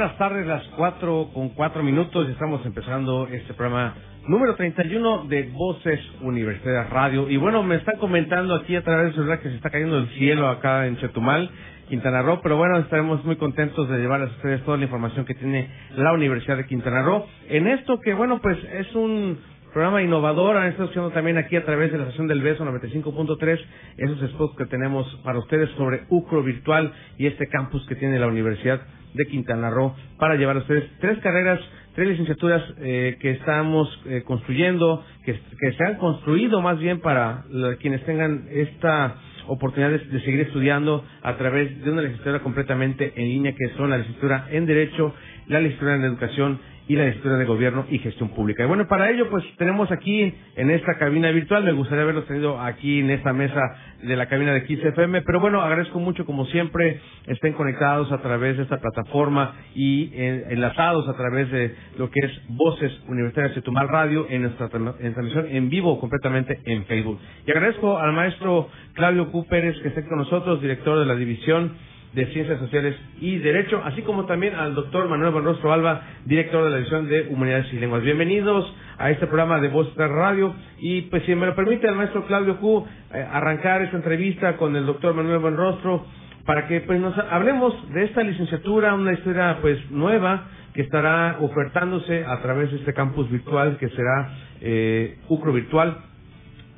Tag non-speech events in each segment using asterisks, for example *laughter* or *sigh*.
Buenas tardes, las cuatro con cuatro minutos. Estamos empezando este programa número 31 de Voces Universidad Radio. Y bueno, me están comentando aquí a través celular que se está cayendo el cielo acá en Chetumal, Quintana Roo. Pero bueno, estaremos muy contentos de llevarles a ustedes toda la información que tiene la Universidad de Quintana Roo. En esto que, bueno, pues es un programa innovador. Han estado escuchando también aquí a través de la estación del Beso 95.3 esos spots que tenemos para ustedes sobre UCRO Virtual y este campus que tiene la Universidad de Quintana Roo para llevar a ustedes tres carreras, tres licenciaturas eh, que estamos eh, construyendo, que, se han construido más bien para quienes tengan esta oportunidad de, de seguir estudiando a través de una licenciatura completamente en línea que son la licenciatura en Derecho, la licenciatura en Educación y la licenciatura de Gobierno y Gestión Pública. Y bueno, para ello pues tenemos aquí en esta cabina virtual, me gustaría haberlos tenido aquí en esta mesa de la cabina de XFM, pero bueno, agradezco mucho como siempre estén conectados a través de esta plataforma y enlazados a través de lo que es Voces Universitarias de Tumal Radio en nuestra tra- en transmisión en vivo completamente en Facebook. Y agradezco al maestro Claudio Q. Pérez que esté con nosotros, director de la División de Ciencias Sociales y Derecho, así como también al doctor Manuel Bonrostro Alba, director de la División de Humanidades y Lenguas. Bienvenidos a este programa de Voz de Radio y pues si me lo permite el maestro Claudio Q eh, arrancar esta entrevista con el doctor Manuel Bonrostro para que pues nos hablemos de esta licenciatura, una historia pues nueva que estará ofertándose a través de este campus virtual que será eh, UCRO Virtual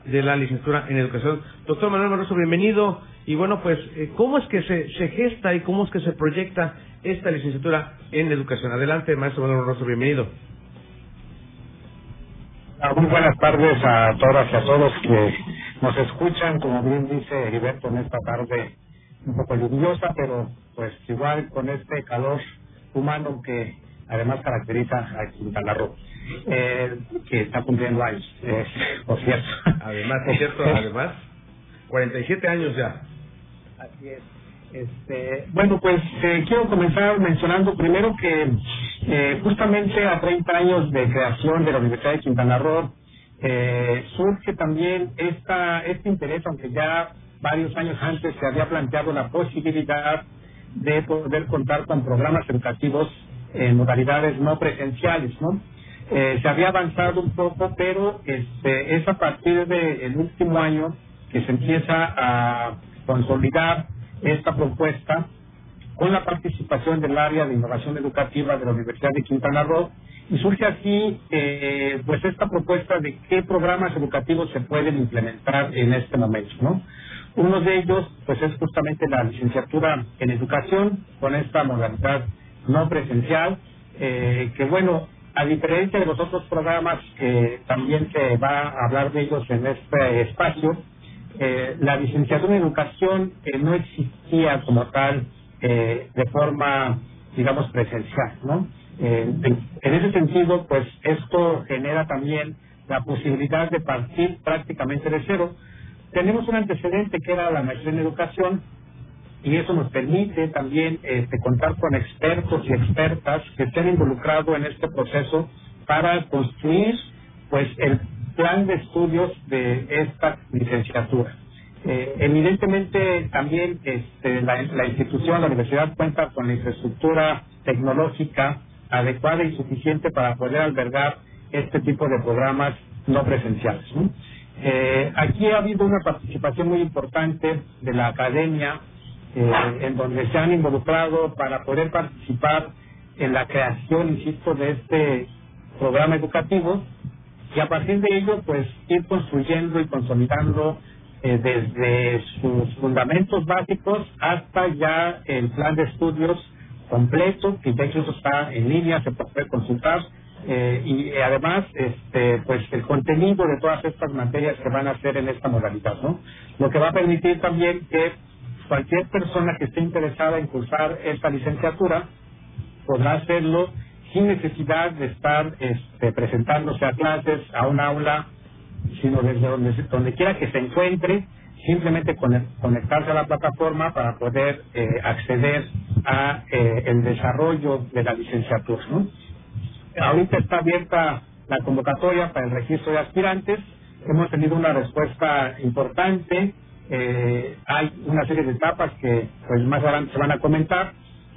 de la licenciatura en educación. Doctor Manuel Barroso, bienvenido. Y bueno, pues, eh, ¿cómo es que se, se gesta y cómo es que se proyecta esta licenciatura en educación? Adelante, maestro Manuel bienvenido. Ah, Muy buenas tardes a todas y a todos que nos escuchan, como bien dice Heriberto, en esta tarde un poco lluviosa, pero pues igual con este calor humano que además caracteriza a Quintana Roo, eh, que está cumpliendo años, eh, *laughs* por cierto. Además, es cierto, *laughs* además, 47 años ya. Así es. Este, bueno, pues eh, quiero comenzar mencionando primero que eh, justamente a 30 años de creación de la Universidad de Quintana Roo eh, surge también esta, este interés, aunque ya varios años antes se había planteado la posibilidad de poder contar con programas educativos en modalidades no presenciales, ¿no? Eh, se había avanzado un poco, pero este, es a partir del último año que se empieza a consolidar esta propuesta con la participación del área de innovación educativa de la Universidad de Quintana Roo y surge así eh, pues esta propuesta de qué programas educativos se pueden implementar en este momento, ¿no? Uno de ellos pues es justamente la licenciatura en educación con esta modalidad no presencial eh, que bueno a diferencia de los otros programas que también se va a hablar de ellos en este espacio eh, la licenciatura en educación eh, no existía como tal eh, de forma, digamos, presencial, ¿no? Eh, en, ese sentido, pues esto genera también la posibilidad de partir prácticamente de cero. Tenemos un antecedente que era la maestría en educación y eso nos permite también este, contar con expertos y expertas que estén involucrados en este proceso para construir pues el plan de estudios de esta licenciatura. Eh, evidentemente también este, la, institución, la universidad cuenta con la infraestructura tecnológica adecuada y suficiente para poder albergar este tipo de programas no presenciales. Eh, aquí ha habido una participación muy importante de la academia, eh, en donde se han involucrado para poder participar en la creación, insisto, de este programa educativo y a partir de ello, pues ir construyendo y consolidando eh, desde sus fundamentos básicos hasta ya el plan de estudios completo, que hecho eso está en línea, se puede consultar, eh, y además, este, pues el contenido de todas estas materias que van a hacer en esta modalidad, ¿no? Lo que va a permitir también que cualquier persona que esté interesada en cursar esta licenciatura podrá hacerlo sin necesidad de estar este, presentándose a clases, a un aula, sino desde donde, donde quiera que se encuentre, simplemente conectarse a la plataforma para poder eh, acceder a eh, el desarrollo de la licenciatura. Ahorita está abierta la convocatoria para el registro de aspirantes. Hemos tenido una respuesta importante. Eh, hay una serie de etapas que pues más adelante se van a comentar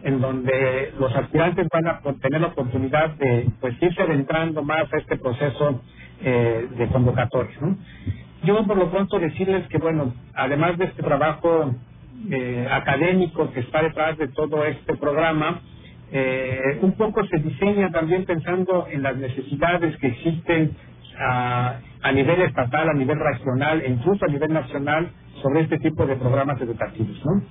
en donde los aspirantes van a tener la oportunidad de pues irse adentrando más a este proceso eh, de convocatoria. Yo por lo pronto decirles que bueno, además de este trabajo eh, académico que está detrás de todo este programa, eh, un poco se diseña también pensando en las necesidades que existen a, a nivel estatal, a nivel regional e incluso a nivel nacional sobre este tipo de programas educativos. ¿no?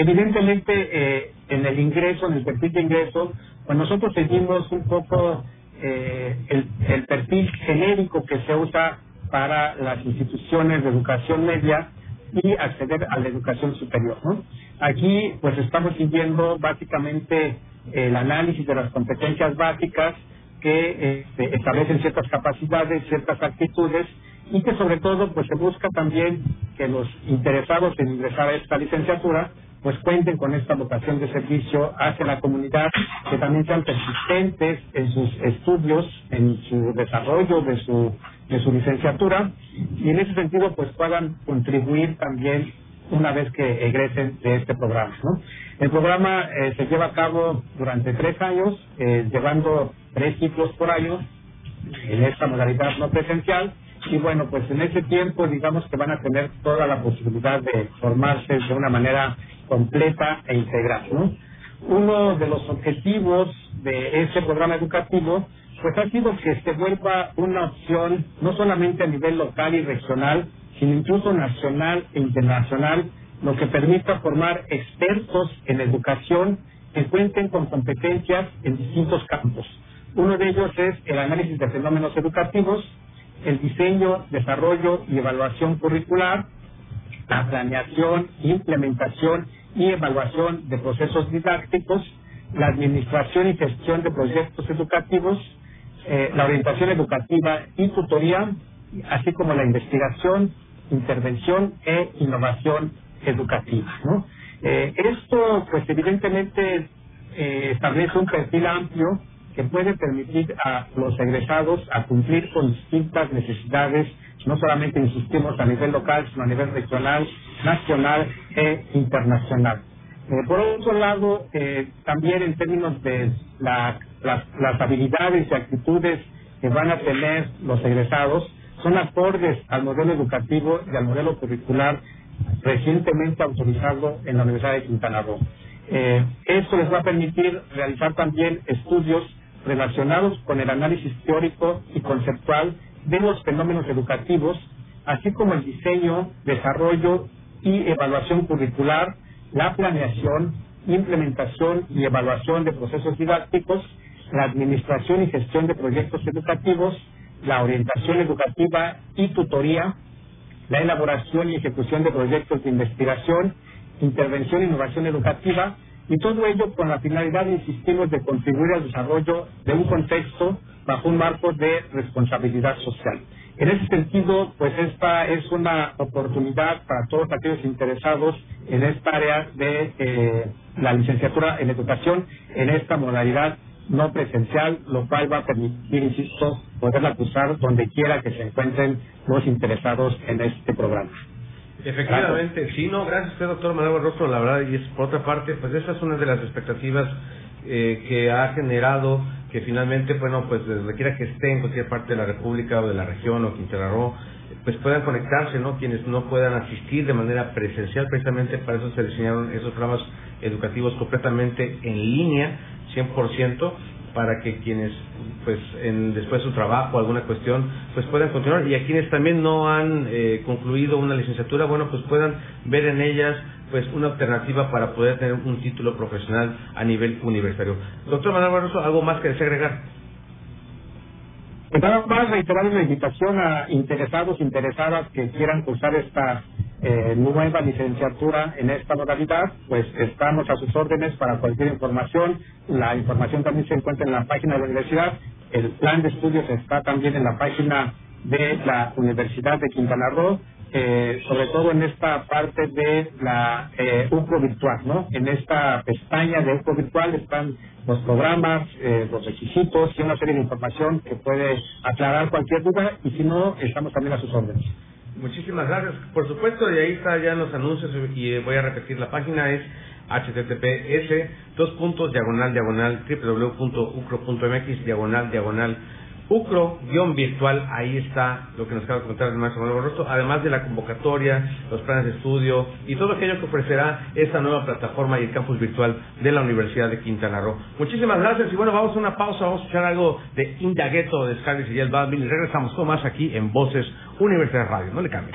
Evidentemente, eh, en el ingreso, en el perfil de ingreso, pues nosotros seguimos un poco eh, el, perfil genérico que se usa para las instituciones de educación media y acceder a la educación superior. ¿no? Aquí, pues estamos siguiendo básicamente el análisis de las competencias básicas que este, establecen ciertas capacidades, ciertas actitudes y que sobre todo pues se busca también que los interesados en ingresar a esta licenciatura pues cuenten con esta vocación de servicio hacia la comunidad, que también sean persistentes en sus estudios, en su desarrollo de su, de su licenciatura, y en ese sentido pues puedan contribuir también una vez que egresen de este programa. El programa eh, se lleva a cabo durante tres años, eh, llevando tres ciclos por año en esta modalidad no presencial, y bueno, pues en ese tiempo digamos que van a tener toda la posibilidad de formarse de una manera completa e integral. ¿no? Uno de los objetivos de ese programa educativo pues ha sido que se vuelva una opción no solamente a nivel local y regional, sino incluso nacional e internacional, lo que permita formar expertos en educación que cuenten con competencias en distintos campos. Uno de ellos es el análisis de fenómenos educativos, el diseño, desarrollo y evaluación curricular, la planeación, implementación y evaluación de procesos didácticos, la administración y gestión de proyectos educativos, eh, la orientación educativa y tutoría, así como la investigación, intervención e innovación educativa. ¿no? Eh, esto, pues evidentemente, eh, establece un perfil amplio que puede permitir a los egresados a cumplir con distintas necesidades, no solamente insistimos a nivel local, sino a nivel regional, nacional e internacional. Eh, por otro lado, eh, también en términos de las, las habilidades y actitudes que van a tener los egresados, son acordes al modelo educativo y al modelo curricular recientemente autorizado en la Universidad de Quintana Roo. Eh, esto les va a permitir realizar también estudios relacionados con el análisis teórico y conceptual de los fenómenos educativos, así como el diseño, desarrollo y evaluación curricular, la planeación, implementación y evaluación de procesos didácticos, la administración y gestión de proyectos educativos, la orientación educativa y tutoría, la elaboración y ejecución de proyectos de investigación, intervención e innovación educativa, y todo ello con la finalidad, insistimos, de contribuir al desarrollo de un contexto bajo un marco de responsabilidad social. En ese sentido, pues esta es una oportunidad para todos aquellos interesados en esta área de eh, la licenciatura en educación, en esta modalidad no presencial, lo cual va a permitir, insisto, poderla cursar donde quiera que se encuentren los interesados en este programa. Efectivamente, sí, no, gracias usted, doctor Manuel Rostro, la verdad, y es por otra parte, pues esa es una de las expectativas eh, que ha generado que finalmente, bueno, pues desde quiera que esté en cualquier parte de la República o de la región o Quintana Roo, pues puedan conectarse, ¿no? Quienes no puedan asistir de manera presencial, precisamente para eso se diseñaron esos programas educativos completamente en línea, 100%, para que quienes pues en, después de su trabajo alguna cuestión pues puedan continuar. Y a quienes también no han eh, concluido una licenciatura bueno pues puedan ver en ellas pues una alternativa para poder tener un título profesional a nivel universitario. Doctor Manuel Barroso algo más que desea agregar pues nada más reiterar una invitación a interesados interesadas que quieran cursar esta eh, nueva licenciatura en esta modalidad, pues estamos a sus órdenes para cualquier información. La información también se encuentra en la página de la universidad. El plan de estudios está también en la página de la Universidad de Quintana Roo eh, sobre todo en esta parte de la eh, UCRO virtual, ¿no? En esta pestaña de UCRO virtual están los programas, eh, los requisitos y una serie de información que puede aclarar cualquier duda y si no, estamos también a sus órdenes. Muchísimas gracias. Por supuesto, y ahí está ya los anuncios y voy a repetir la página es https dos puntos diagonal diagonal www.ucro.mx diagonal diagonal UCRO-virtual, ahí está lo que nos acaba de comentar el maestro Manuel Borroso, además de la convocatoria, los planes de estudio y todo aquello que ofrecerá esta nueva plataforma y el campus virtual de la Universidad de Quintana Roo. Muchísimas gracias y bueno, vamos a una pausa, vamos a escuchar algo de Indagueto de Scarlett y el Balvin y regresamos con más aquí en Voces Universidad Radio. No le cambien.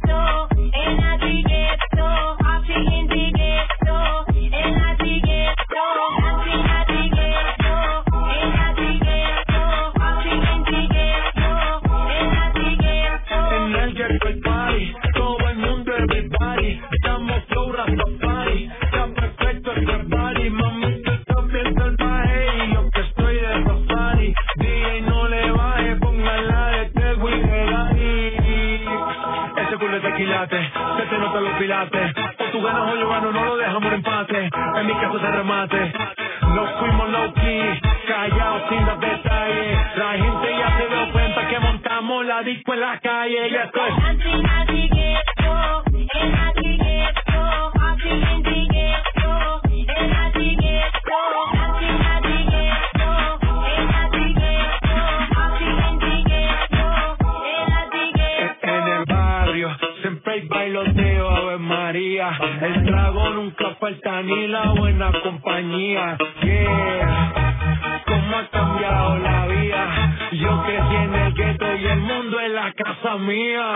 llegó de remate. Nos fuimos low key, callados sin dar detalles. La gente ya se dio cuenta que montamos la disco en la calle. Ya estoy. En el barrio siempre hay bailoteo María. El trago nunca falta ni la buena compañía. Yeah, cómo ha cambiado la vida. Yo crecí en el gueto y el mundo es la casa mía.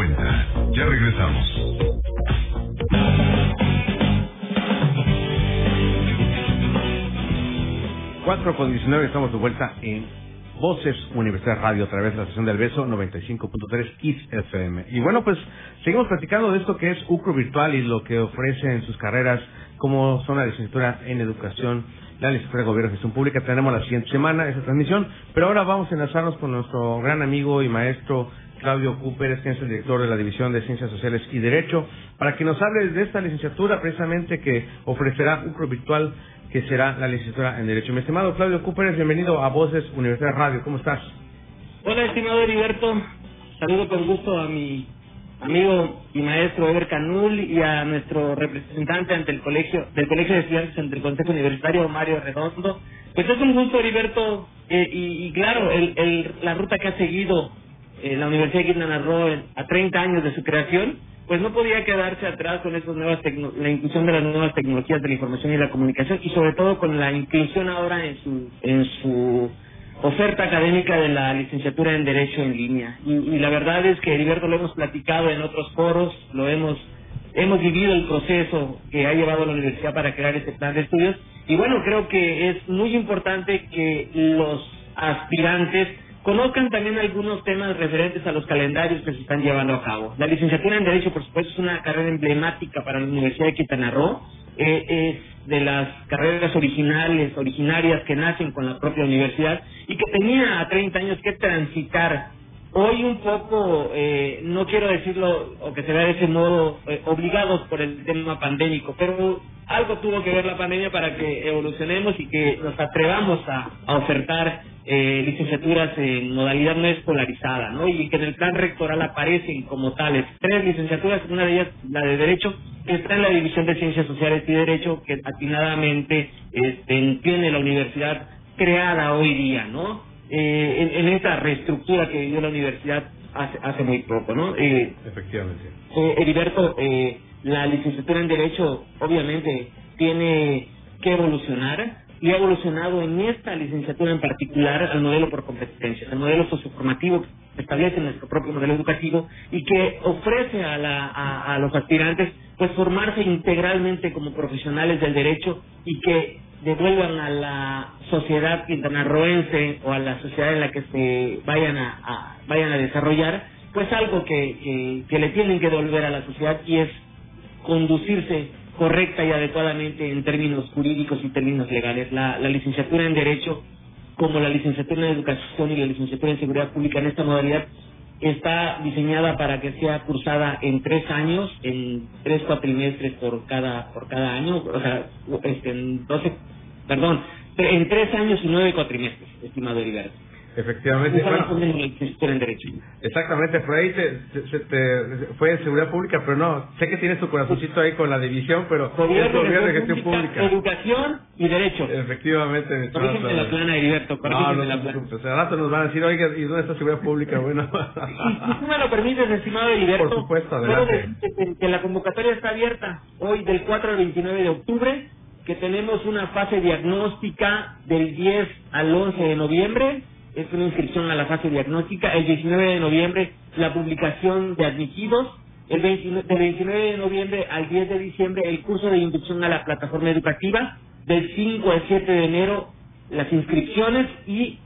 Estamos de vuelta en Voces Universidad Radio a través de la estación del Beso 95.3 Kiss FM. Y bueno, pues seguimos platicando de esto que es UCRO Virtual y lo que ofrece en sus carreras, como son la licenciatura en Educación, la licenciatura de Gobierno y Gestión Pública. Tenemos la siguiente semana esa transmisión, pero ahora vamos a enlazarnos con nuestro gran amigo y maestro Claudio Cooper, quien es el director de la División de Ciencias Sociales y Derecho, para que nos hable de esta licenciatura precisamente que ofrecerá UCRO Virtual que será la licenciatura en Derecho. Mi estimado Claudio Cooper, bienvenido a Voces Universidad Radio. ¿Cómo estás? Hola, estimado Heriberto. Saludo con gusto a mi amigo y maestro Eber Canul y a nuestro representante ante el colegio del Colegio de Estudiantes ante el Consejo Universitario, Mario Redondo. Pues es un gusto, Heriberto, eh, y, claro, el, la ruta que ha seguido eh, la Universidad de Quintana Roo a 30 años de su creación, pues no podía quedarse atrás con esas nuevas la inclusión de las nuevas tecnologías de la información y la comunicación y sobre todo con la inclusión ahora en su en su oferta académica de la licenciatura en derecho en línea. Y, la verdad es que Heriberto lo hemos platicado en otros foros lo hemos hemos vivido el proceso que ha llevado la universidad para crear este plan de estudios. Y bueno, creo que es muy importante que los aspirantes conozcan también algunos temas referentes a los calendarios que se están llevando a cabo. La licenciatura en Derecho, por supuesto, es una carrera emblemática para la Universidad de Quintana Roo. Eh, es de las carreras originales, originarias que nacen con la propia universidad y que tenía a 30 años que transitar hoy un poco, eh, no quiero decirlo o que se vea de ese modo, eh, obligados por el tema pandémico, pero algo tuvo que ver la pandemia para que evolucionemos y que nos atrevamos a, ofertar eh, licenciaturas en modalidad no escolarizada, ¿no? Y que en el plan rectoral aparecen como tales tres licenciaturas, una de ellas la de Derecho, que está en la División de Ciencias Sociales y Derecho, que atinadamente este, tiene la universidad creada hoy día, ¿no? Eh, en, esta reestructura que dio la universidad hace, hace muy poco, ¿no? Eh, Efectivamente. Eh, Heriberto, eh, la licenciatura en Derecho obviamente tiene que evolucionar y ha evolucionado en esta licenciatura en particular al modelo por competencias, al modelo socioformativo que establece nuestro propio modelo educativo y que ofrece a, la, a, a los aspirantes pues formarse integralmente como profesionales del derecho y que devuelvan a la sociedad quintanarroense o a la sociedad en la que se vayan a, vayan a desarrollar, pues algo que, que, le tienen que devolver a la sociedad y es conducirse correcta y adecuadamente en términos jurídicos y términos legales. La, la licenciatura en Derecho, como la licenciatura en Educación y la licenciatura en Seguridad Pública en esta modalidad, está diseñada para que sea cursada en tres años, en tres cuatrimestres por cada por cada año, o sea, este, en doce perdón, en tres años y nueve cuatrimestres, estimado Heriberto. Efectivamente. Exactamente, por ahí se, te, fue en seguridad pública, pero no, sé que tienes tu corazoncito ahí con la división, pero es gobierno de gestión pública, Educación y derecho. Efectivamente. mi la plana, Heriberto, no, no, la plana. Al rato nos van a decir, oiga, ¿y dónde está seguridad pública? *laughs* Bueno. si tú me lo permites, estimado Heriberto. Por supuesto, adelante. que la convocatoria está abierta hoy del 4 al 29 de octubre que tenemos una fase diagnóstica del 10 al 11 de noviembre, es una inscripción a la fase diagnóstica, el 19 de noviembre la publicación de admitidos, el 29, del 29 de noviembre al 10 de diciembre el curso de inducción a la plataforma educativa, del 5 al 7 de enero las inscripciones. Y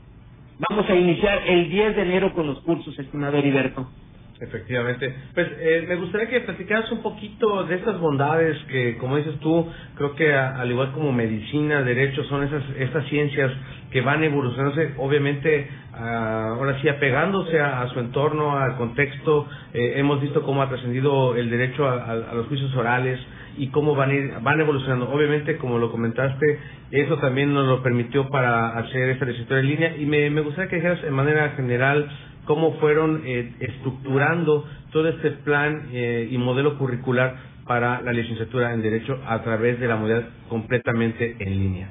vamos a iniciar el 10 de enero con los cursos, estimado Heriberto. Efectivamente. Pues eh, me gustaría que platicaras un poquito de estas bondades que, como dices tú, creo que al igual como medicina, derecho, son esas estas ciencias que van evolucionándose, obviamente, ahora sí, apegándose a, su entorno, al contexto. Eh, hemos visto cómo ha trascendido el derecho a, los juicios orales y cómo van, ir, van evolucionando. Obviamente, como lo comentaste, eso también nos lo permitió para hacer esta licenciatura en línea y me, me gustaría que dijeras en manera general cómo fueron eh, estructurando todo este plan eh, y modelo curricular para la licenciatura en Derecho a través de la modalidad completamente en línea.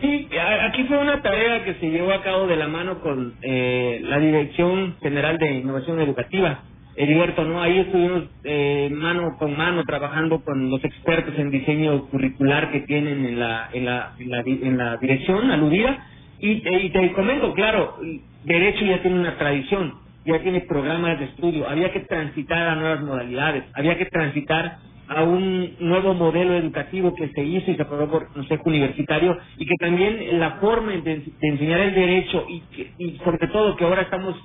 Sí, aquí fue una tarea que se llevó a cabo de la mano con eh, la Dirección General de Innovación Educativa. Heriberto, ¿no? Ahí estuvimos eh, mano con mano trabajando con los expertos en diseño curricular que tienen en la, en la, en la, en la dirección aludida. Y, y te comento, claro, Derecho ya tiene una tradición, ya tiene programas de estudio, había que transitar a nuevas modalidades, había que transitar a un nuevo modelo educativo que se hizo y se aprobó por Consejo Universitario y que también la forma de, enseñar el derecho y, y sobre todo que ahora estamos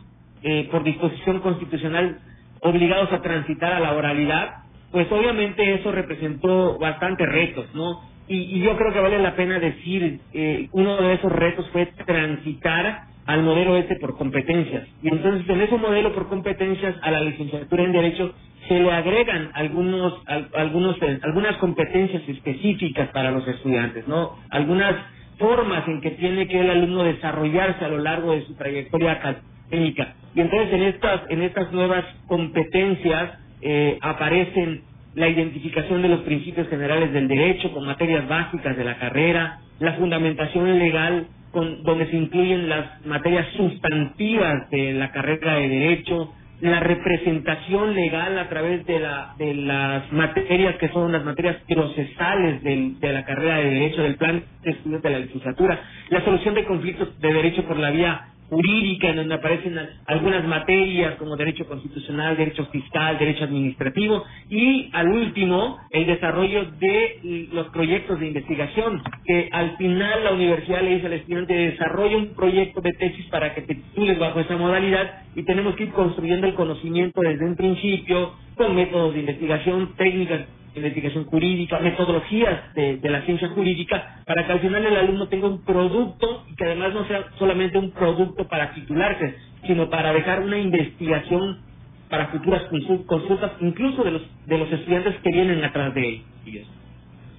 eh, por disposición constitucional obligados a transitar a la oralidad, pues obviamente eso representó bastantes retos, ¿no? Y, y yo creo que vale la pena decir, eh, uno de esos retos fue transitar al modelo este por competencias. Y entonces en ese modelo por competencias a la licenciatura en Derecho se le agregan algunos, algunos, eh, algunas competencias específicas para los estudiantes, ¿no? Algunas formas en que tiene que el alumno desarrollarse a lo largo de su trayectoria académica. Y entonces en estas, en estas nuevas competencias eh, aparecen la identificación de los principios generales del derecho con materias básicas de la carrera, la fundamentación legal donde se incluyen las materias sustantivas de la carrera de derecho, la representación legal a través de, la, de las materias que son las materias procesales de la carrera de derecho, del plan de estudios de la licenciatura, la solución de conflictos de derecho por la vía jurídica, en donde aparecen algunas materias como derecho constitucional, derecho fiscal, derecho administrativo, y al último, el desarrollo de los proyectos de investigación, que al final la universidad le dice al estudiante, desarrolla un proyecto de tesis para que te titules bajo esa modalidad, y tenemos que ir construyendo el conocimiento desde un principio, con métodos de investigación, técnicas investigación jurídica, metodologías de, la ciencia jurídica, para que al final el alumno tenga un producto y que además no sea solamente un producto para titularse, sino para dejar una investigación para futuras consultas, incluso de los de los estudiantes que vienen atrás de él.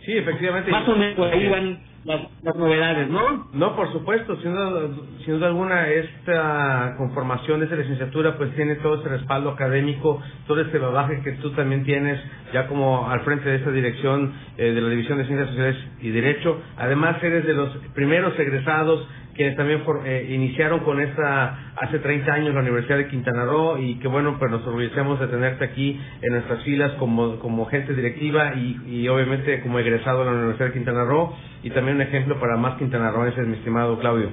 Sí, efectivamente. Más o menos por ahí van las, novedades, ¿no? No, por supuesto, sin duda, sin duda alguna esta conformación de esta licenciatura pues tiene todo ese respaldo académico, todo este bagaje que tú también tienes ya como al frente de esta dirección eh, de la División de Ciencias Sociales y Derecho. Además eres de los primeros egresados quienes también eh, iniciaron con esta hace 30 años la Universidad de Quintana Roo y que bueno, pues nos orgullecemos de tenerte aquí en nuestras filas como, como gente directiva y, y obviamente como egresado de la Universidad de Quintana Roo y también un ejemplo para más quintanarroenses, mi estimado Claudio.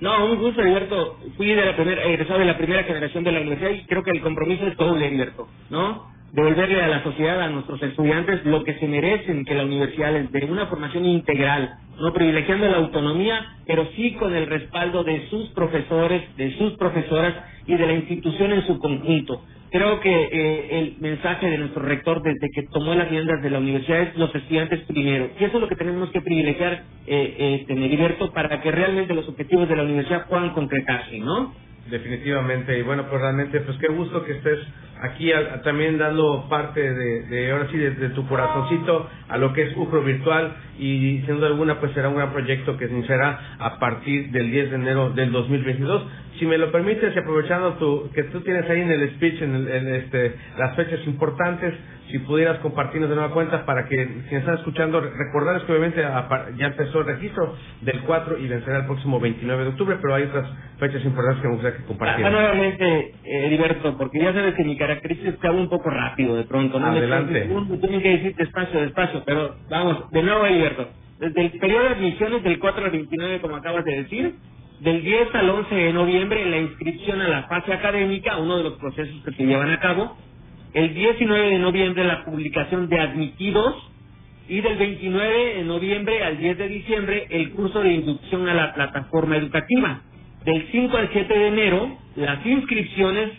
No, un gusto, Alberto. Fui de la primera, egresado de la primera generación de la universidad y creo que el compromiso es doble, Alberto, ¿no? Devolverle a la sociedad, a nuestros estudiantes, lo que se merecen que la universidad les dé, una formación integral, no privilegiando la autonomía, pero sí con el respaldo de sus profesores, de sus profesoras y de la institución en su conjunto. Creo que eh, el mensaje de nuestro rector desde que tomó las riendas de la universidad es los estudiantes primero. Y eso es lo que tenemos que privilegiar, eh, eh, para que realmente los objetivos de la universidad puedan concretarse, ¿no? Definitivamente, y bueno, pues realmente, pues qué gusto que estés aquí también dando parte de, ahora sí, de, tu corazoncito a lo que es UCRO Virtual y sin duda alguna pues será un gran proyecto que se iniciará a partir del 10 de enero del 2022. Si me lo permites, aprovechando tu, que tú tienes ahí en el speech en, en este, las fechas importantes, si pudieras compartirnos de nueva cuenta para que quienes están escuchando, recordarles que obviamente ya empezó el registro del 4 y vencerá el próximo 29 de octubre, pero hay otras fechas importantes que me gustaría que compartieran. Ah, nuevamente, Heriberto, porque ya sabes que mi característica es un poco rápido de pronto. ¿no? Adelante. Tengo que decir despacio, despacio, pero vamos, de nuevo, Heriberto. Desde el periodo de admisiones del 4 al 29, como acabas de decir, del 10 al 11 de noviembre la inscripción a la fase académica, uno de los procesos que se llevan a cabo, el 19 de noviembre la publicación de admitidos y del 29 de noviembre al 10 de diciembre el curso de inducción a la plataforma educativa. Del 5 al 7 de enero las inscripciones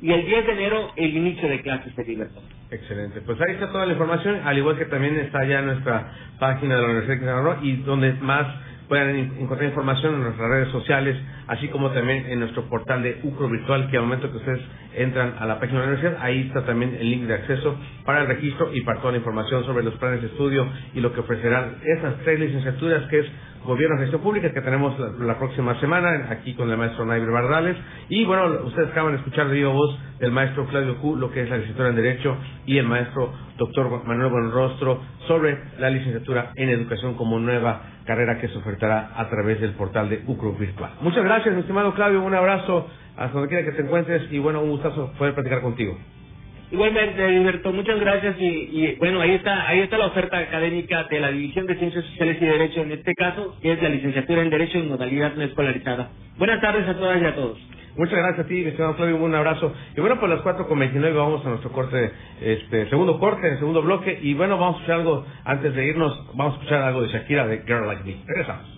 y el 10 de enero el inicio de clases de libertad. Excelente. Pues ahí está toda la información, al igual que también está ya nuestra página de la Universidad de Quintana y donde más pueden encontrar información en nuestras redes sociales, así como también en nuestro portal de UCRO Virtual, que al momento que ustedes entran a la página de la universidad, ahí está también el link de acceso para el registro y para toda la información sobre los planes de estudio y lo que ofrecerán esas tres licenciaturas, que es Gobierno y Gestión Pública, que tenemos la, próxima semana, aquí con el maestro Naibre Bardales. Y bueno, ustedes acaban de escuchar de viva voz del maestro Claudio Q, lo que es la licenciatura en Derecho, y el maestro doctor Manuel Buenrostro sobre la licenciatura en Educación como nueva carrera que se ofertará a través del portal de UCRO Virtual. Muchas gracias, mi estimado Claudio, un abrazo hasta donde quiera que te encuentres y bueno, un gustazo poder platicar contigo. Igualmente, Alberto, muchas gracias y, bueno, ahí está, ahí está la oferta académica de la División de Ciencias Sociales y Derecho en este caso, que es la licenciatura en Derecho en modalidad no escolarizada. Buenas tardes a todas y a todos. Muchas gracias a ti, mi estimado Flavio, un abrazo. Y bueno, pues las cuatro con 29 vamos a nuestro corte, este, segundo corte, segundo bloque. Y bueno, vamos a escuchar algo, antes de irnos, vamos a escuchar algo de Shakira, de Girl Like Me. Regresamos.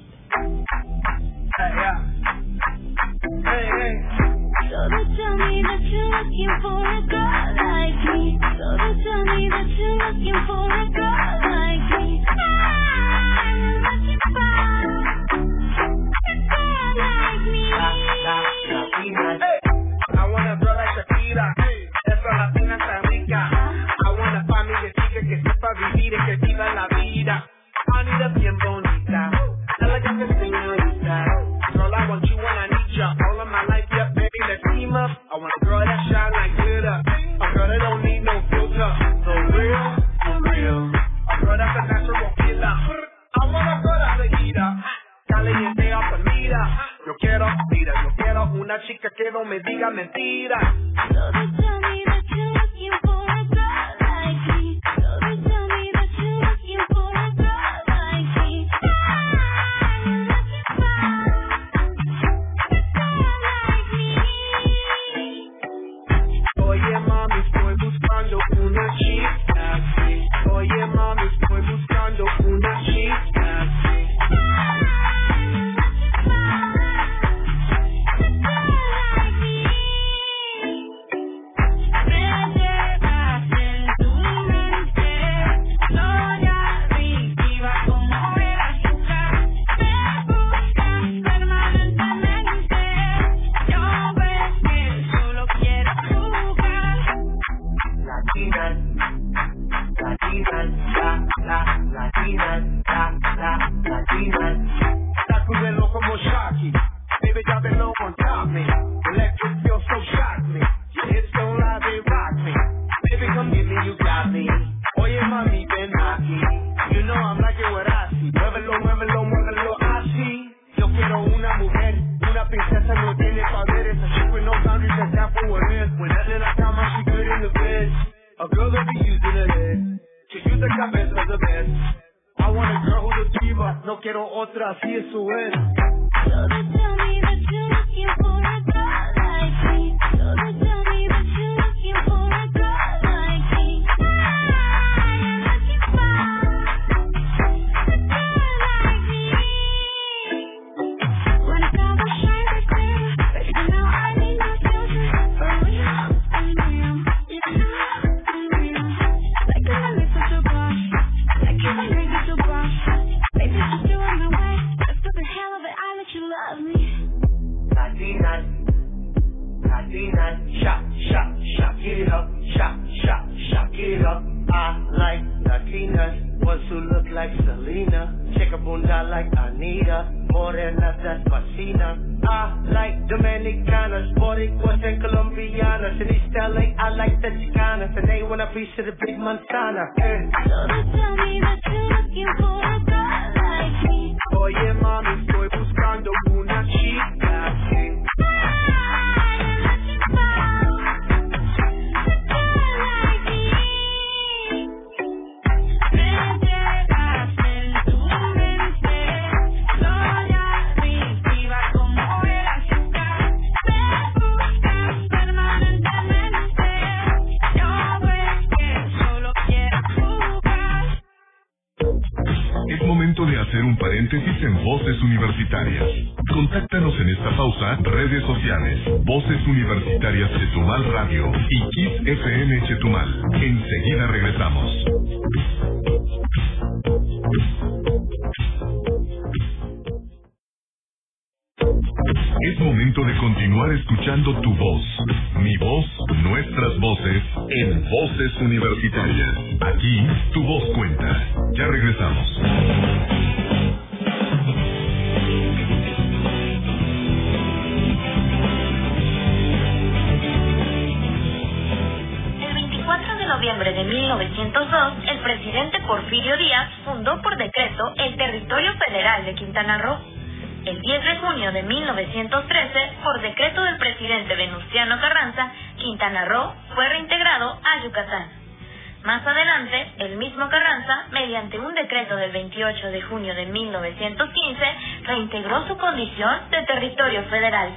That you're looking for a girl like me. So they tell me that you're looking for a girl like me. I'm looking for a girl like me. Hey, I want a girl like Shakira. Esa latina quiero, mira, yo quiero una chica que no me diga mentira. Escuchando tu voz, mi voz, nuestras voces, en Voces Universitarias. Aquí, tu voz cuenta. Ya regresamos. El 24 de noviembre de 1902, el presidente Porfirio Díaz fundó por decreto el territorio federal de Quintana Roo. El 10 de junio de 1913, por decreto del presidente Venustiano Carranza, Quintana Roo fue reintegrado a Yucatán. Más adelante, el mismo Carranza, mediante un decreto del 28 de junio de 1915, reintegró su condición de territorio federal.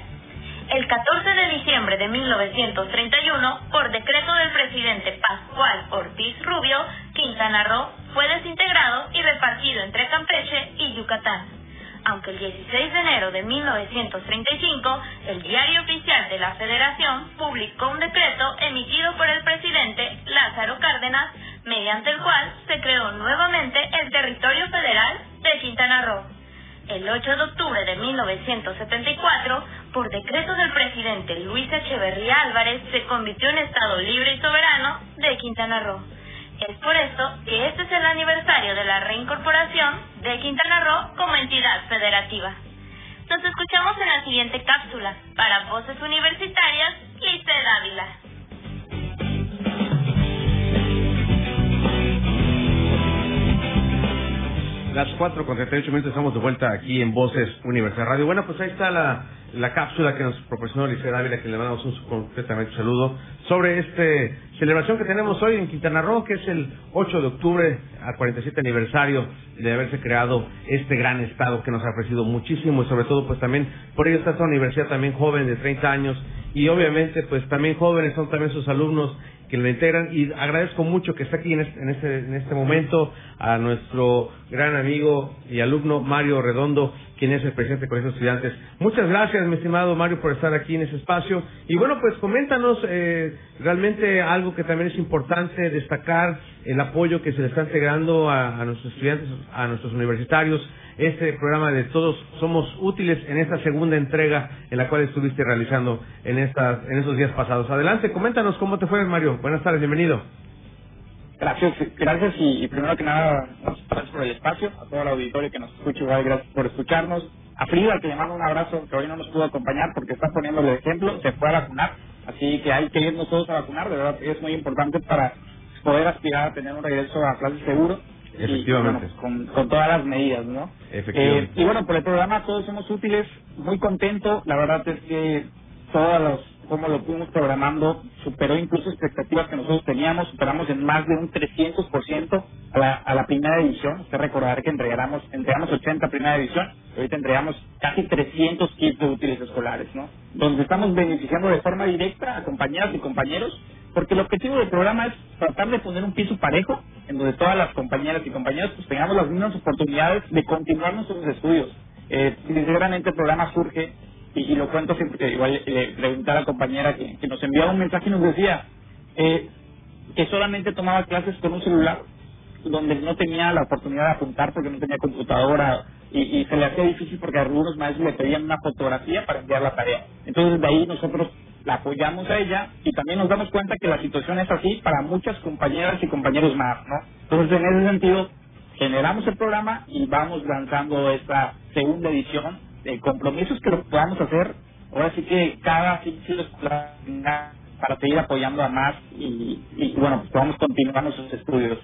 El 14 de diciembre de 1931, por decreto del presidente Pascual Ortiz Rubio, Quintana Roo fue desintegrado y repartido entre Campeche y Yucatán. Aunque el 16 de enero de 1935, el diario oficial de la Federación publicó un decreto emitido por el presidente Lázaro Cárdenas, mediante el cual se creó nuevamente el territorio federal de Quintana Roo. El 8 de octubre de 1974, por decreto del presidente Luis Echeverría Álvarez, se convirtió en Estado libre y soberano de Quintana Roo. Es por esto que este es el aniversario de la reincorporación de Quintana Roo como entidad federativa. Nos escuchamos en la siguiente cápsula. Para Voces Universitarias, Liste Dávila. Las 4 con 38 minutos estamos de vuelta aquí en Voces Universal Radio. Bueno, pues ahí está la, la cápsula que nos proporcionó Licea Dávila, que le mandamos un completamente saludo, sobre esta celebración que tenemos hoy en Quintana Roo, que es el 8 de octubre, al 47 aniversario de haberse creado este gran estado que nos ha ofrecido muchísimo y sobre todo pues también, por ello está esta universidad también joven de 30 años y obviamente pues también jóvenes son también sus alumnos que lo integran y agradezco mucho que esté aquí en este, en este, en este momento a nuestro gran amigo y alumno Mario Redondo, quien es el presidente del Colegio de Estudiantes. Muchas gracias, mi estimado Mario, por estar aquí en ese espacio. Y bueno, pues coméntanos eh, realmente algo que también es importante destacar, el apoyo que se le está entregando a, a nuestros estudiantes, a nuestros universitarios, este programa de Todos Somos Útiles en esta segunda entrega en la cual estuviste realizando en, estas, en estos días pasados. Adelante, coméntanos cómo te fue, Mario. Buenas tardes, bienvenido. Gracias, gracias y, y primero que nada, gracias por el espacio, a todo el auditorio que nos escucha, igual gracias por escucharnos. A Frida, que le mando un abrazo, que hoy no nos pudo acompañar porque está poniéndole ejemplo, se fue a vacunar, así que hay que irnos todos a vacunar, de verdad es muy importante para poder aspirar a tener un regreso a clases seguro. Y, Efectivamente. bueno, con, con todas las medidas, ¿no? Efectivamente. Eh, y bueno, por el programa todos somos útiles, muy contento, la verdad es que todos los cómo lo fuimos programando superó incluso expectativas que nosotros teníamos, superamos en más de un 300% a la, a la primera edición. Usted recordará que entregamos, entregamos 80 primera edición, ahorita entregamos casi 300 kits de útiles escolares, ¿no? Donde estamos beneficiando de forma directa a compañeras y compañeros, porque el objetivo del programa es tratar de poner un piso parejo en donde todas las compañeras y compañeros pues tengamos las mismas oportunidades de continuar nuestros estudios. Eh, sinceramente el programa surge y, lo cuento siempre que igual le pregunté a la compañera que, que nos enviaba un mensaje y nos decía eh, que solamente tomaba clases con un celular donde no tenía la oportunidad de apuntar porque no tenía computadora y, se le hacía difícil porque algunos maestros le pedían una fotografía para enviar la tarea. Entonces de ahí nosotros la apoyamos a ella y también nos damos cuenta que la situación es así para muchas compañeras y compañeros más, ¿no? Entonces en ese sentido generamos el programa y vamos lanzando esta segunda edición de compromisos que lo podamos hacer. Ahora sí que cada ciclo escolar para seguir apoyando a más y, y bueno, pues podamos continuar nuestros estudios.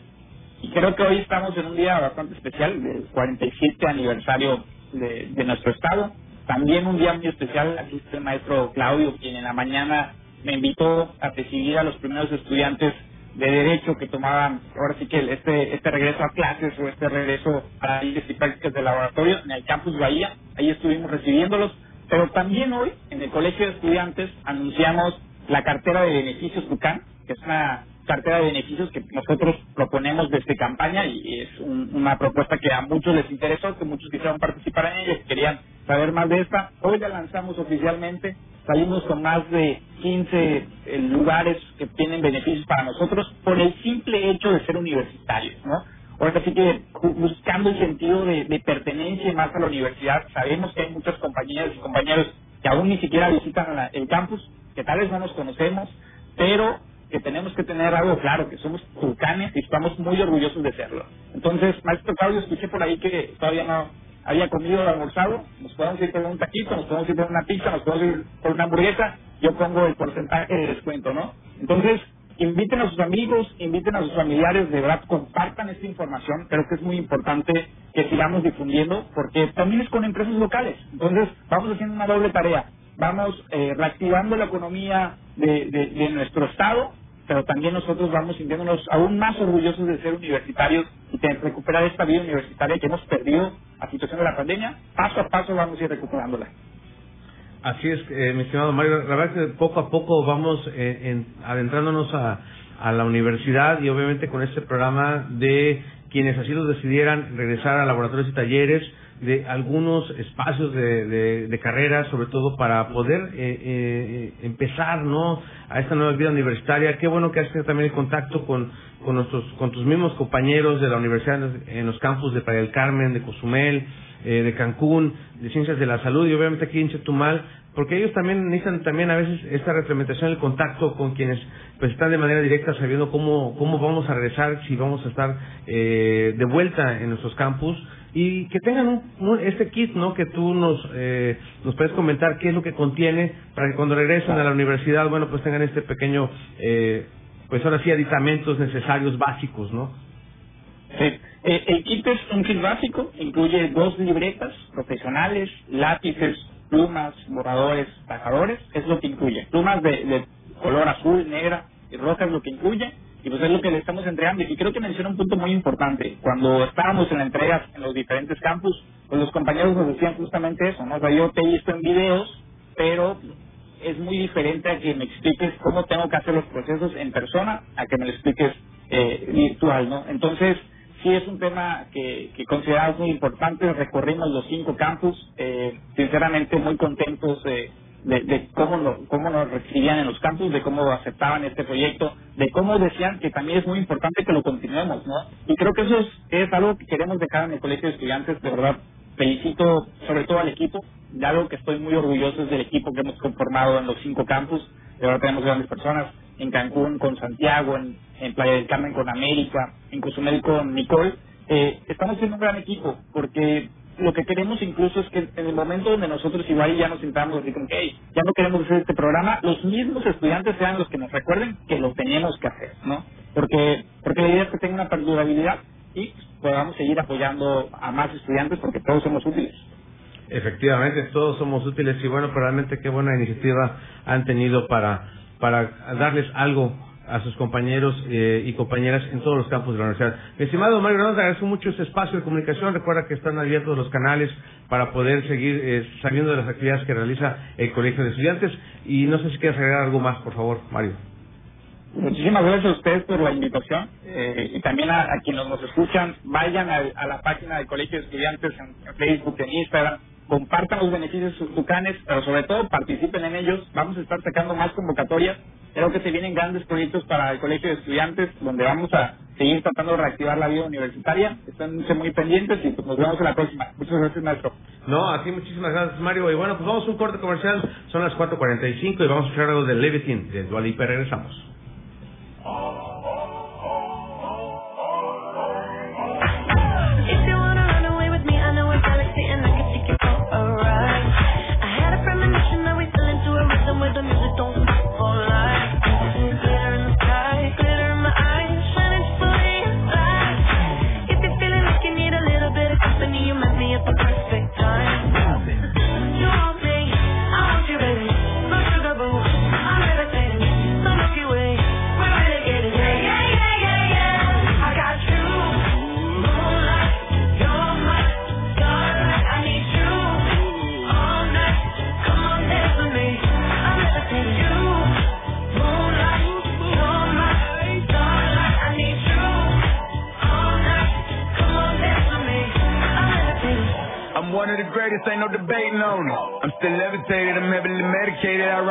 Y creo que hoy estamos en un día bastante especial, del 47 aniversario de, de nuestro estado. También un día muy especial, aquí está el maestro Claudio, quien en la mañana me invitó a recibir a los primeros estudiantes de derecho que tomaban ahora sí que este este regreso a clases o este regreso a y prácticas de laboratorio en el campus Bahía ahí estuvimos recibiéndolos pero también hoy en el colegio de estudiantes anunciamos la cartera de beneficios Tucán que es una cartera de beneficios que nosotros proponemos desde campaña y es un- una propuesta que a muchos les interesó, que muchos quisieron participar en ella, que querían saber más de esta. Hoy la lanzamos oficialmente, salimos con más de 15 eh, lugares que tienen beneficios para nosotros por el simple hecho de ser universitarios, ¿no? Ahora sí que buscando el sentido de, de pertenencia más a la universidad, sabemos que hay muchas compañeras y compañeros que aún ni siquiera visitan la- el campus, que tal vez no nos conocemos, pero que tenemos que tener algo claro, que somos tucanes y estamos muy orgullosos de serlo. Entonces, maestro Claudio, escuché por ahí que todavía no había comido o almorzado, nos podemos ir por un taquito, nos podemos ir por una pizza, nos podemos ir por una hamburguesa, yo pongo el porcentaje de descuento, ¿no? Entonces, inviten a sus amigos, inviten a sus familiares, de verdad, compartan esta información, creo que es muy importante que sigamos difundiendo, porque también es con empresas locales, entonces vamos haciendo una doble tarea, vamos eh, reactivando la economía de, de nuestro estado, pero también nosotros vamos sintiéndonos aún más orgullosos de ser universitarios y de recuperar esta vida universitaria que hemos perdido a situación de la pandemia. Paso a paso vamos a ir recuperándola. Así es, eh, mi estimado Mario. La verdad es que poco a poco vamos eh, en- adentrándonos a, a la universidad y obviamente con este programa de quienes así lo decidieran regresar a laboratorios y talleres, de algunos espacios de, de, de carrera, sobre todo para poder eh, eh, empezar ¿no? a esta nueva vida universitaria. Qué bueno que has tenido también el contacto con, con, nuestros, con tus mismos compañeros de la universidad en los campus de Playa del Carmen, de Cozumel, eh, de Cancún, de Ciencias de la Salud y obviamente aquí en Chetumal, porque ellos también necesitan también a veces esta retroalimentación, el contacto con quienes pues están de manera directa sabiendo cómo, cómo vamos a regresar, si vamos a estar eh, de vuelta en nuestros campus y que tengan un, este kit, ¿no? Que tú nos eh, nos puedes comentar qué es lo que contiene para que cuando regresen a la universidad, bueno, pues tengan este pequeño, eh, pues ahora sí, aditamentos necesarios básicos, ¿no? Eh, el kit es un kit básico, incluye dos libretas profesionales, lápices, plumas, borradores, tajadores, es lo que incluye. Plumas de, de color azul, negra y roja es lo que incluye y pues es lo que le estamos entregando. Y creo que menciona un punto muy importante. Cuando estábamos en la entrega en los diferentes campus, pues los compañeros nos decían justamente eso, ¿no? Yo te he visto en videos, pero es muy diferente a que me expliques cómo tengo que hacer los procesos en persona a que me lo expliques eh, virtual, ¿no? Entonces, sí es un tema que, que consideramos muy importante. Recorrimos los cinco campus, eh, sinceramente muy contentos de, de, de cómo, lo- cómo nos recibían en los campus, de cómo aceptaban este proyecto, de cómo decían que también es muy importante que lo continuemos, ¿no? Y creo que eso es, es algo que queremos dejar en el Colegio de Estudiantes, de verdad. Felicito sobre todo al equipo, de algo que estoy muy orgulloso es del equipo que hemos conformado en los cinco campus. De verdad tenemos grandes personas, en Cancún con Santiago, en, Playa del Carmen con América, en Cozumel con Nicole. Eh, estamos siendo un gran equipo porque lo que queremos incluso es que en el momento donde nosotros igual ya nos sintamos así como "Hey, ya no queremos hacer este programa, los mismos estudiantes sean los que nos recuerden que lo tenemos que hacer, ¿no? Porque, porque la idea es que tenga una perdurabilidad y podamos seguir apoyando a más estudiantes porque todos somos útiles. Efectivamente, todos somos útiles y bueno, realmente qué buena iniciativa han tenido para, para darles algo a sus compañeros eh, y compañeras en todos los campos de la universidad. Mi estimado Mario Hernández, agradezco mucho este espacio de comunicación. Recuerda que están abiertos los canales para poder seguir eh, sabiendo de las actividades que realiza el Colegio de Estudiantes. Y no sé si quieres agregar algo más, por favor, Mario. Muchísimas gracias a ustedes por la invitación eh, y también a, quienes nos escuchan. Vayan a, a la página del Colegio de Estudiantes en, en Facebook, en Instagram. Compartan los beneficios de sus tucanes, pero sobre todo participen en ellos. Vamos a estar sacando más convocatorias. Creo que se vienen grandes proyectos para el Colegio de Estudiantes, donde vamos a seguir tratando de reactivar la vida universitaria. Están muy pendientes y pues nos vemos en la próxima. Muchas gracias, maestro. No, así muchísimas gracias, Mario. Y bueno, pues vamos a un corte comercial. Son las 4.45 y vamos a escuchar algo de Levitin, de Dualipa. Regresamos.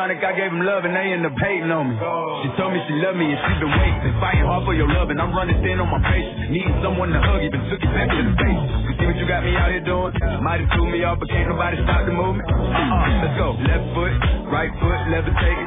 I gave him love and they end up hating on me. She told me she loved me and she been waiting. Fighting hard for your love and I'm running thin on my patience. Needing someone to hug, even took it back to the face. You see what you got me out here doing? Might have threw me off, but can't nobody stop the movement. Uh-uh, let's go. Left foot, right foot, levitating.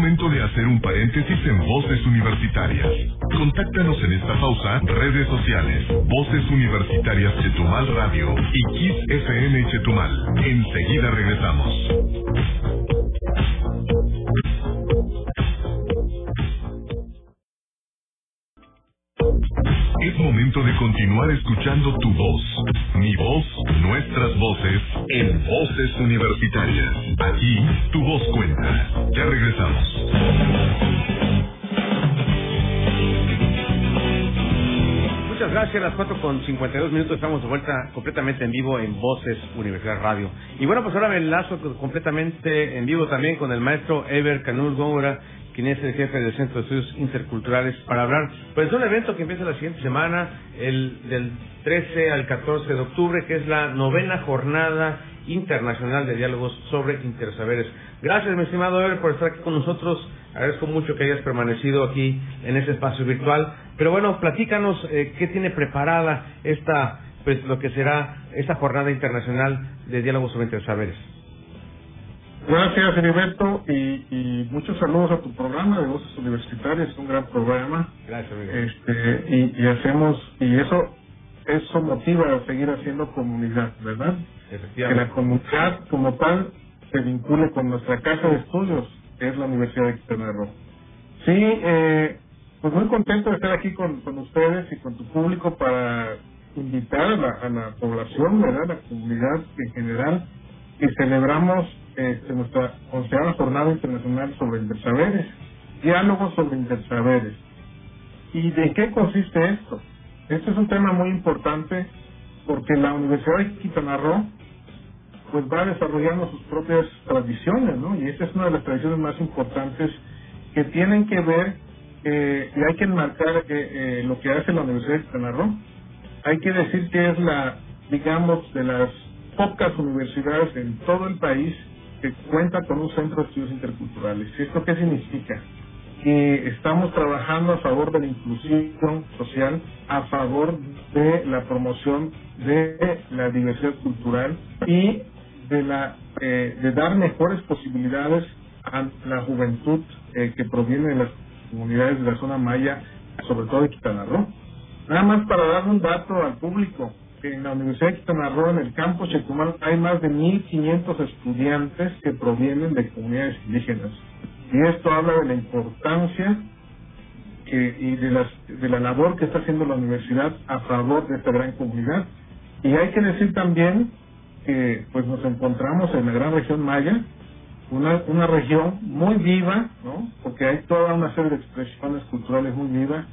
momento de hacer un paréntesis en Voces Universitarias. Contáctanos en esta pausa, redes sociales, Voces Universitarias Chetumal Radio y Kiss FM Chetumal. Enseguida regresamos. Continuar escuchando tu voz, mi voz, nuestras voces, en Voces Universitarias. Aquí, tu voz cuenta. Ya regresamos. Muchas gracias, las 4 con 52 minutos estamos de vuelta completamente en vivo en Voces Universidad Radio. Y bueno, pues ahora me enlazo completamente en vivo también con el maestro Ever Canul Góngora, quien es el jefe del Centro de Estudios Interculturales, para hablar pues de un evento que empieza la siguiente semana, el del 13 al 14 de octubre, que es la novena jornada internacional de diálogos sobre intersaberes. Gracias, mi estimado Ever, por estar aquí con nosotros. Agradezco mucho que hayas permanecido aquí en este espacio virtual. Pero bueno, platícanos eh, qué tiene preparada esta, pues lo que será esta jornada internacional de diálogos sobre intersaberes. Gracias, Heriberto, y, y muchos saludos a tu programa de Voces Universitarias, es un gran programa. Gracias, amigo. Este, y, y hacemos, y eso, eso motiva a seguir haciendo comunidad, ¿verdad? Que la comunidad como tal se vincule con nuestra casa de estudios, que es la Universidad de Quintana Roo. Sí, eh, pues muy contento de estar aquí con, con ustedes y con tu público para invitar a la, a la población, ¿verdad? La comunidad en general, que celebramos este, nuestra onceava jornada internacional sobre intersaberes, diálogos sobre intersaberes. ¿Y de qué consiste esto? Este es un tema muy importante porque la Universidad de Quintana Roo pues va desarrollando sus propias tradiciones, ¿no? Y esta es una de las tradiciones más importantes que tienen que ver eh, y hay que enmarcar eh, eh, lo que hace la Universidad de Quintana Roo. Hay que decir que es la, digamos, de las pocas universidades en todo el país que cuenta con un centro de estudios interculturales. ¿Y esto qué significa? que estamos trabajando a favor de la inclusión social, a favor de la promoción de la diversidad cultural y de la eh, de dar mejores posibilidades a la juventud eh, que proviene de las comunidades de la zona maya, sobre todo de Quintana Roo. Nada más para dar un dato al público, en la Universidad de Quintana Roo, en el campus Chetumal, hay más de 1.500 estudiantes que provienen de comunidades indígenas. Y esto habla de la importancia y de, las, de la labor que está haciendo la universidad a favor de esta gran comunidad. Y hay que decir también que pues nos encontramos en la gran región maya, una, una región muy viva, ¿no? Porque hay toda una serie de expresiones culturales muy vivas,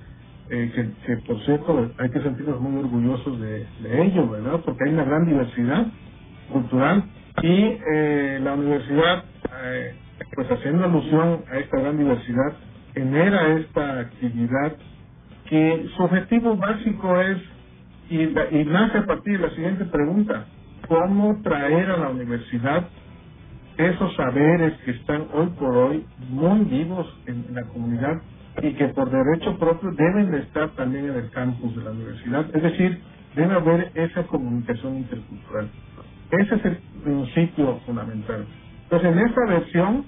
eh, que, por cierto hay que sentirnos muy orgullosos de, de ello, ¿verdad? Porque hay una gran diversidad cultural y eh, la universidad, eh, pues haciendo alusión a esta gran diversidad, genera esta actividad que su objetivo básico es, y, y nace a partir de la siguiente pregunta, ¿cómo traer a la universidad esos saberes que están hoy por hoy muy vivos en la comunidad y que por derecho propio deben de estar también en el campus de la universidad? Es decir, debe haber esa comunicación intercultural. Ese es el principio fundamental. Entonces, en esta versión,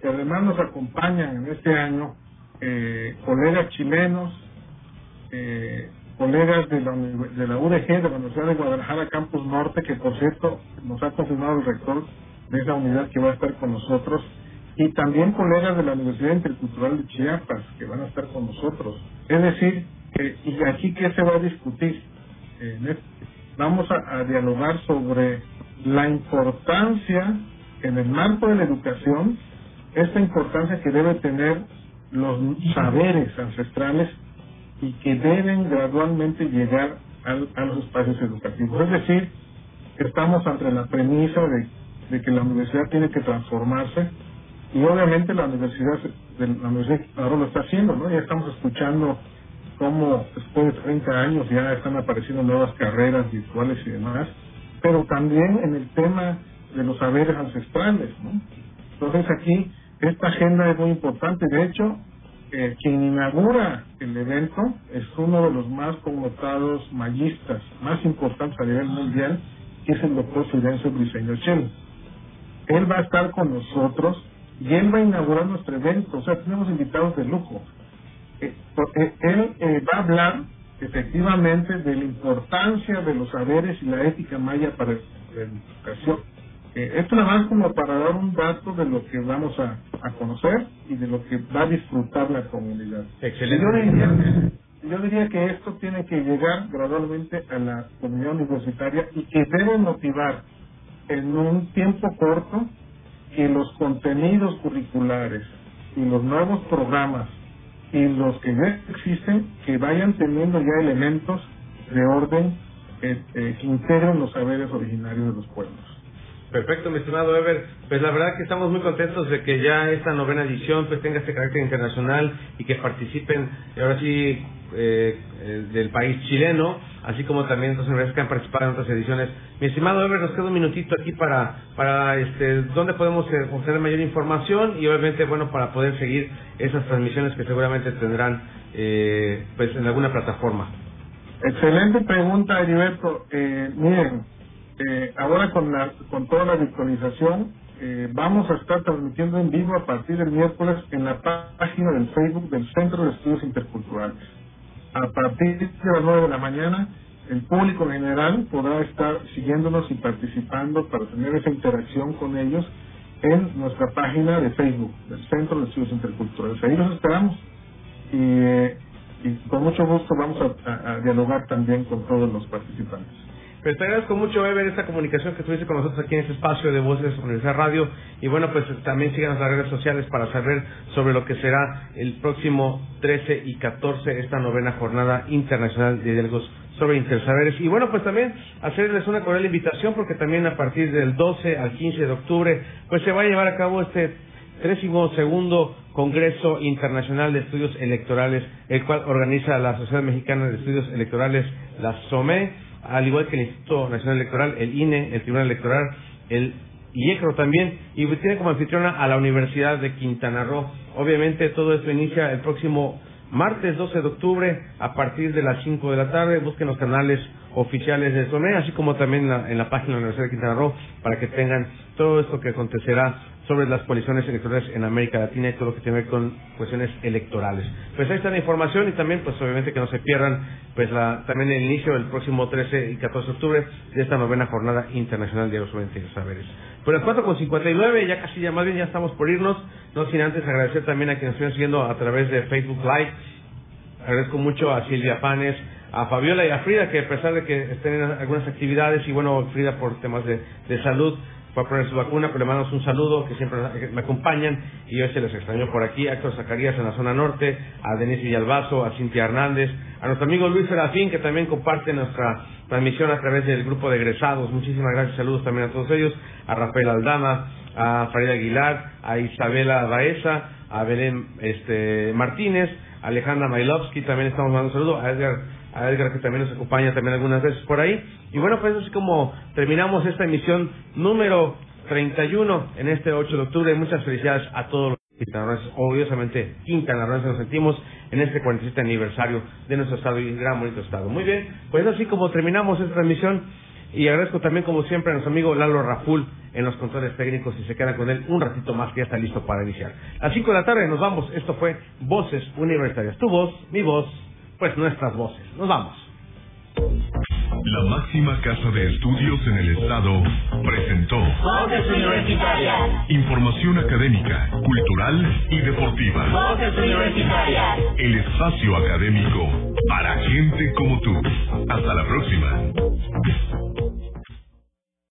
que además nos acompañan en este año eh, colegas chilenos, eh, colegas de la, de la UDG, de la Universidad de Guadalajara, Campus Norte, que por cierto nos ha confirmado el rector de esa unidad que va a estar con nosotros, y también colegas de la Universidad Intercultural de Chiapas, que van a estar con nosotros. Es decir, que, y aquí qué se va a discutir. Eh, vamos a, dialogar sobre la importancia en el marco de la educación, esta importancia que debe tener los saberes ancestrales y que deben gradualmente llegar al- a los espacios educativos. Es decir, estamos ante la premisa de, de que la universidad tiene que transformarse y obviamente la universidad la universidad ahora lo está haciendo, ¿no? Ya estamos escuchando cómo después de 30 años ya están apareciendo nuevas carreras virtuales y demás, pero también en el tema de los saberes ancestrales, ¿no? Entonces aquí esta agenda es muy importante. De hecho, eh, quien inaugura el evento es uno de los más connotados mayistas, más importantes a nivel mundial, que es el doctor Fidencio Briseño Chel. Él va a estar con nosotros y él va a inaugurar nuestro evento. O sea, tenemos invitados de lujo. Eh, eh, él eh, va a hablar efectivamente de la importancia de los saberes y la ética maya para la educación. Eh, esto nada más como para dar un dato de lo que vamos a, a conocer y de lo que va a disfrutar la comunidad. Excelente. Yo diría, yo diría que esto tiene que llegar gradualmente a la comunidad universitaria y que debe motivar en un tiempo corto que los contenidos curriculares y los nuevos programas y los que ya existen que vayan teniendo ya elementos de orden eh, que integren los saberes originarios de los pueblos. Perfecto, mi estimado Ever. Pues la verdad que estamos muy contentos de que ya esta novena edición pues tenga este carácter internacional y que participen, ahora sí, eh, eh, del país chileno, así como también otras universidades que han participado en otras ediciones. Mi estimado Ever, nos queda un minutito aquí para, para este, dónde podemos eh, obtener mayor información y obviamente, bueno, para poder seguir esas transmisiones que seguramente tendrán eh, pues en alguna plataforma. Excelente pregunta, Heriberto. Eh, miren, eh, ahora con, la, con toda la virtualización, eh, vamos a estar transmitiendo en vivo a partir del miércoles en la pá- página del Facebook del Centro de Estudios Interculturales. A partir de las 9 de la mañana, el público en general podrá estar siguiéndonos y participando para tener esa interacción con ellos en nuestra página de Facebook del Centro de Estudios Interculturales. Ahí los esperamos y, eh, y con mucho gusto vamos a, dialogar también con todos los participantes. Pues te agradezco mucho, Ever, esta comunicación que tuviste con nosotros aquí en este espacio de Voces Universidad Radio. Y bueno, pues también síganos las redes sociales para saber sobre lo que será el próximo 13 y 14, esta novena jornada internacional de diálogos sobre intersaberes. Y bueno, pues también hacerles una cordial invitación porque también a partir del 12 al 15 de octubre, pues se va a llevar a cabo este trésimo segundo Congreso Internacional de Estudios Electorales, el cual organiza la Sociedad Mexicana de Estudios Electorales, la SOME, al igual que el Instituto Nacional Electoral, el INE, el Tribunal Electoral, el IECRO también, y tiene como anfitriona a la Universidad de Quintana Roo. Obviamente todo esto inicia el próximo martes 12 de octubre a partir de las 5 de la tarde. Busquen los canales oficiales de SOME, así como también la, en la página de la Universidad de Quintana Roo, para que tengan todo esto que acontecerá sobre las coaliciones electorales en América Latina y todo lo que tiene que ver con cuestiones electorales. Pues ahí está la información y también, pues obviamente que no se pierdan, pues la, también el inicio del próximo 13 y 14 de octubre de esta novena jornada internacional de los saberes. Pues las 4 con 59, ya casi ya más bien ya estamos por irnos, no sin antes agradecer también a quienes estuvieron siguiendo a través de Facebook Live, agradezco mucho a Silvia Panes, a Fabiola y a Frida, que a pesar de que estén en algunas actividades, y bueno, Frida por temas de, de salud, fue a poner su vacuna, pero le mandamos un saludo, que siempre me acompañan, y hoy se les extrañó por aquí, a Héctor Zacarías en la zona norte, a Denise Villalbazo, a Cintia Hernández, a nuestro amigo Luis Serafín, que también comparte nuestra transmisión a través del grupo de egresados, muchísimas gracias, saludos también a todos ellos, a Rafael Aldama, a Farid Aguilar, a Isabela Baeza, a Belén este, Martínez, a Alejandra Mailovsky, también estamos mandando saludos, a Edgar, a Edgar que también nos acompaña también algunas veces por ahí. Y bueno, pues así como terminamos esta emisión número 31 en este 8 de octubre. Muchas felicidades a todos los quintanarroenses, obviamente quintanarroenses nos sentimos en este 47 aniversario de nuestro estado y gran bonito estado. Muy bien, pues así como terminamos esta transmisión y agradezco también como siempre a nuestro amigo Lalo Raful en los controles técnicos y se quedan con él un ratito más que ya está listo para iniciar. A las 5 de la tarde nos vamos, esto fue Voces Universitarias, tu voz, mi voz, pues nuestras voces. Nos vamos. La máxima casa de estudios en el estado presentó Voces Universitarias. información académica, cultural y deportiva. Voces Universitarias. El espacio académico para gente como tú. Hasta la próxima.